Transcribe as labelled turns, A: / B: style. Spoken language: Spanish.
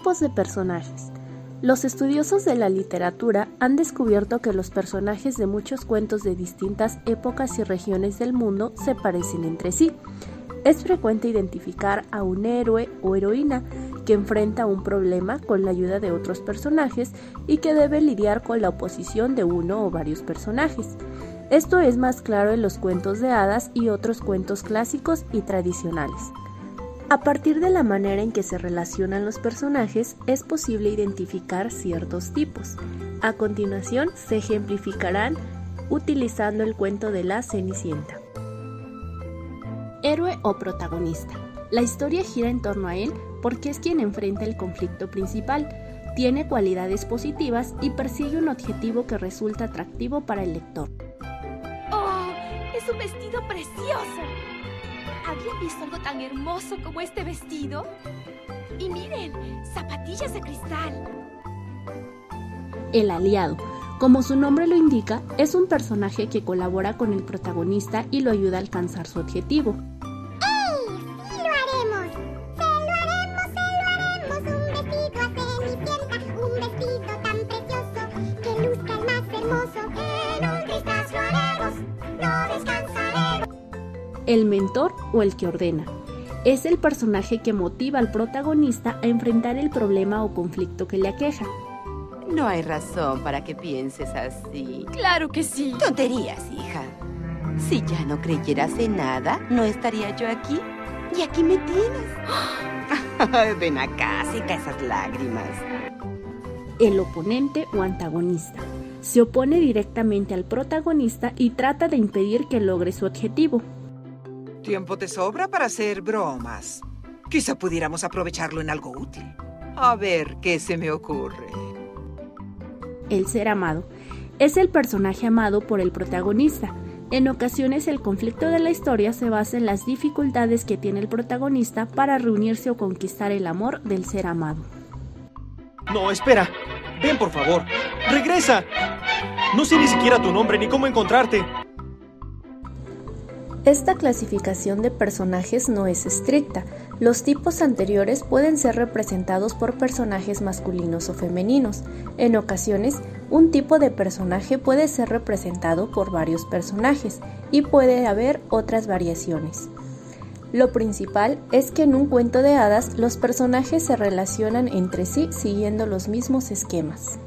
A: Tipos de personajes. Los estudiosos de la literatura han descubierto que los personajes de muchos cuentos de distintas épocas y regiones del mundo se parecen entre sí. Es frecuente identificar a un héroe o heroína que enfrenta un problema con la ayuda de otros personajes y que debe lidiar con la oposición de uno o varios personajes. Esto es más claro en los cuentos de hadas y otros cuentos clásicos y tradicionales. A partir de la manera en que se relacionan los personajes es posible identificar ciertos tipos. A continuación se ejemplificarán utilizando el cuento de la Cenicienta. Héroe o protagonista. La historia gira en torno a él porque es quien enfrenta el conflicto principal, tiene cualidades positivas y persigue un objetivo que resulta atractivo para el lector.
B: ¡Oh! ¡Es un vestido precioso! ¿Habían visto algo tan hermoso como este vestido? Y miren, zapatillas de cristal.
A: El aliado. Como su nombre lo indica, es un personaje que colabora con el protagonista y lo ayuda a alcanzar su objetivo. El mentor o el que ordena. Es el personaje que motiva al protagonista a enfrentar el problema o conflicto que le aqueja.
C: No hay razón para que pienses así.
B: Claro que sí.
C: Tonterías, hija. Si ya no creyeras en nada, ¿no estaría yo aquí? Y aquí me tienes. Ven acá, seca esas lágrimas.
A: El oponente o antagonista. Se opone directamente al protagonista y trata de impedir que logre su objetivo.
D: Tiempo te sobra para hacer bromas. Quizá pudiéramos aprovecharlo en algo útil. A ver qué se me ocurre.
A: El ser amado. Es el personaje amado por el protagonista. En ocasiones el conflicto de la historia se basa en las dificultades que tiene el protagonista para reunirse o conquistar el amor del ser amado.
E: No, espera. Ven, por favor. Regresa. No sé ni siquiera tu nombre ni cómo encontrarte.
A: Esta clasificación de personajes no es estricta. Los tipos anteriores pueden ser representados por personajes masculinos o femeninos. En ocasiones, un tipo de personaje puede ser representado por varios personajes y puede haber otras variaciones. Lo principal es que en un cuento de hadas los personajes se relacionan entre sí siguiendo los mismos esquemas.